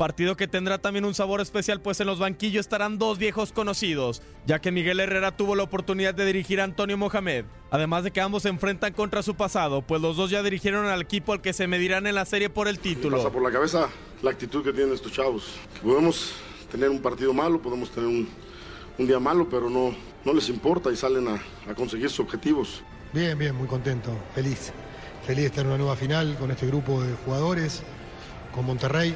partido que tendrá también un sabor especial pues en los banquillos estarán dos viejos conocidos, ya que Miguel Herrera tuvo la oportunidad de dirigir a Antonio Mohamed, además de que ambos se enfrentan contra su pasado, pues los dos ya dirigieron al equipo al que se medirán en la serie por el título. Pasa por la cabeza la actitud que tienen estos chavos. Que podemos tener un partido malo, podemos tener un, un día malo, pero no, no les importa y salen a, a conseguir sus objetivos. Bien, bien, muy contento, feliz. Feliz de estar en una nueva final con este grupo de jugadores, con Monterrey,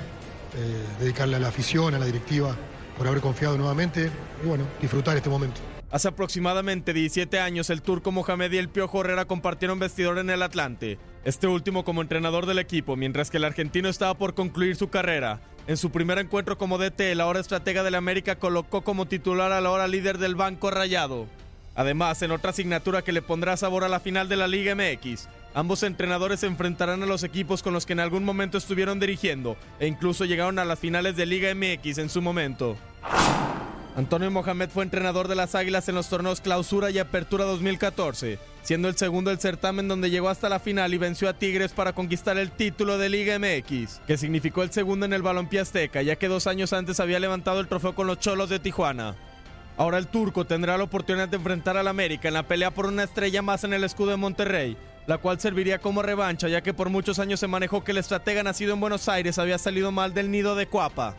eh, dedicarle a la afición, a la directiva por haber confiado nuevamente y bueno, disfrutar este momento. Hace aproximadamente 17 años, el turco Mohamed y el Piojo Herrera compartieron vestidor en el Atlante, este último como entrenador del equipo, mientras que el argentino estaba por concluir su carrera. En su primer encuentro como DT, el ahora estratega del América colocó como titular al ahora líder del Banco Rayado. Además, en otra asignatura que le pondrá sabor a la final de la Liga MX, ambos entrenadores se enfrentarán a los equipos con los que en algún momento estuvieron dirigiendo e incluso llegaron a las finales de Liga MX en su momento. Antonio Mohamed fue entrenador de las Águilas en los torneos Clausura y Apertura 2014, siendo el segundo del certamen donde llegó hasta la final y venció a Tigres para conquistar el título de Liga MX, que significó el segundo en el balompié azteca, ya que dos años antes había levantado el trofeo con los Cholos de Tijuana. Ahora el turco tendrá la oportunidad de enfrentar al América en la pelea por una estrella más en el escudo de Monterrey, la cual serviría como revancha ya que por muchos años se manejó que el estratega nacido en Buenos Aires había salido mal del nido de Cuapa.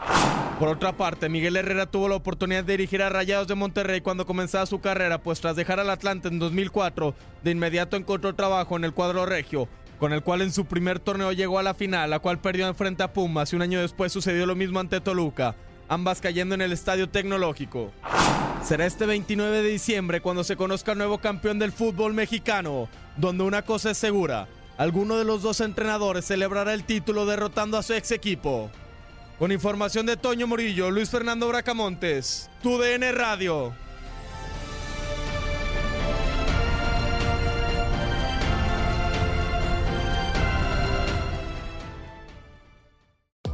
Por otra parte, Miguel Herrera tuvo la oportunidad de dirigir a Rayados de Monterrey cuando comenzaba su carrera, pues tras dejar al Atlante en 2004, de inmediato encontró trabajo en el cuadro regio, con el cual en su primer torneo llegó a la final, la cual perdió en frente a Pumas y un año después sucedió lo mismo ante Toluca, ambas cayendo en el Estadio Tecnológico. Será este 29 de diciembre cuando se conozca el nuevo campeón del fútbol mexicano, donde una cosa es segura, alguno de los dos entrenadores celebrará el título derrotando a su ex equipo. Con información de Toño Murillo, Luis Fernando Bracamontes, TUDN Radio.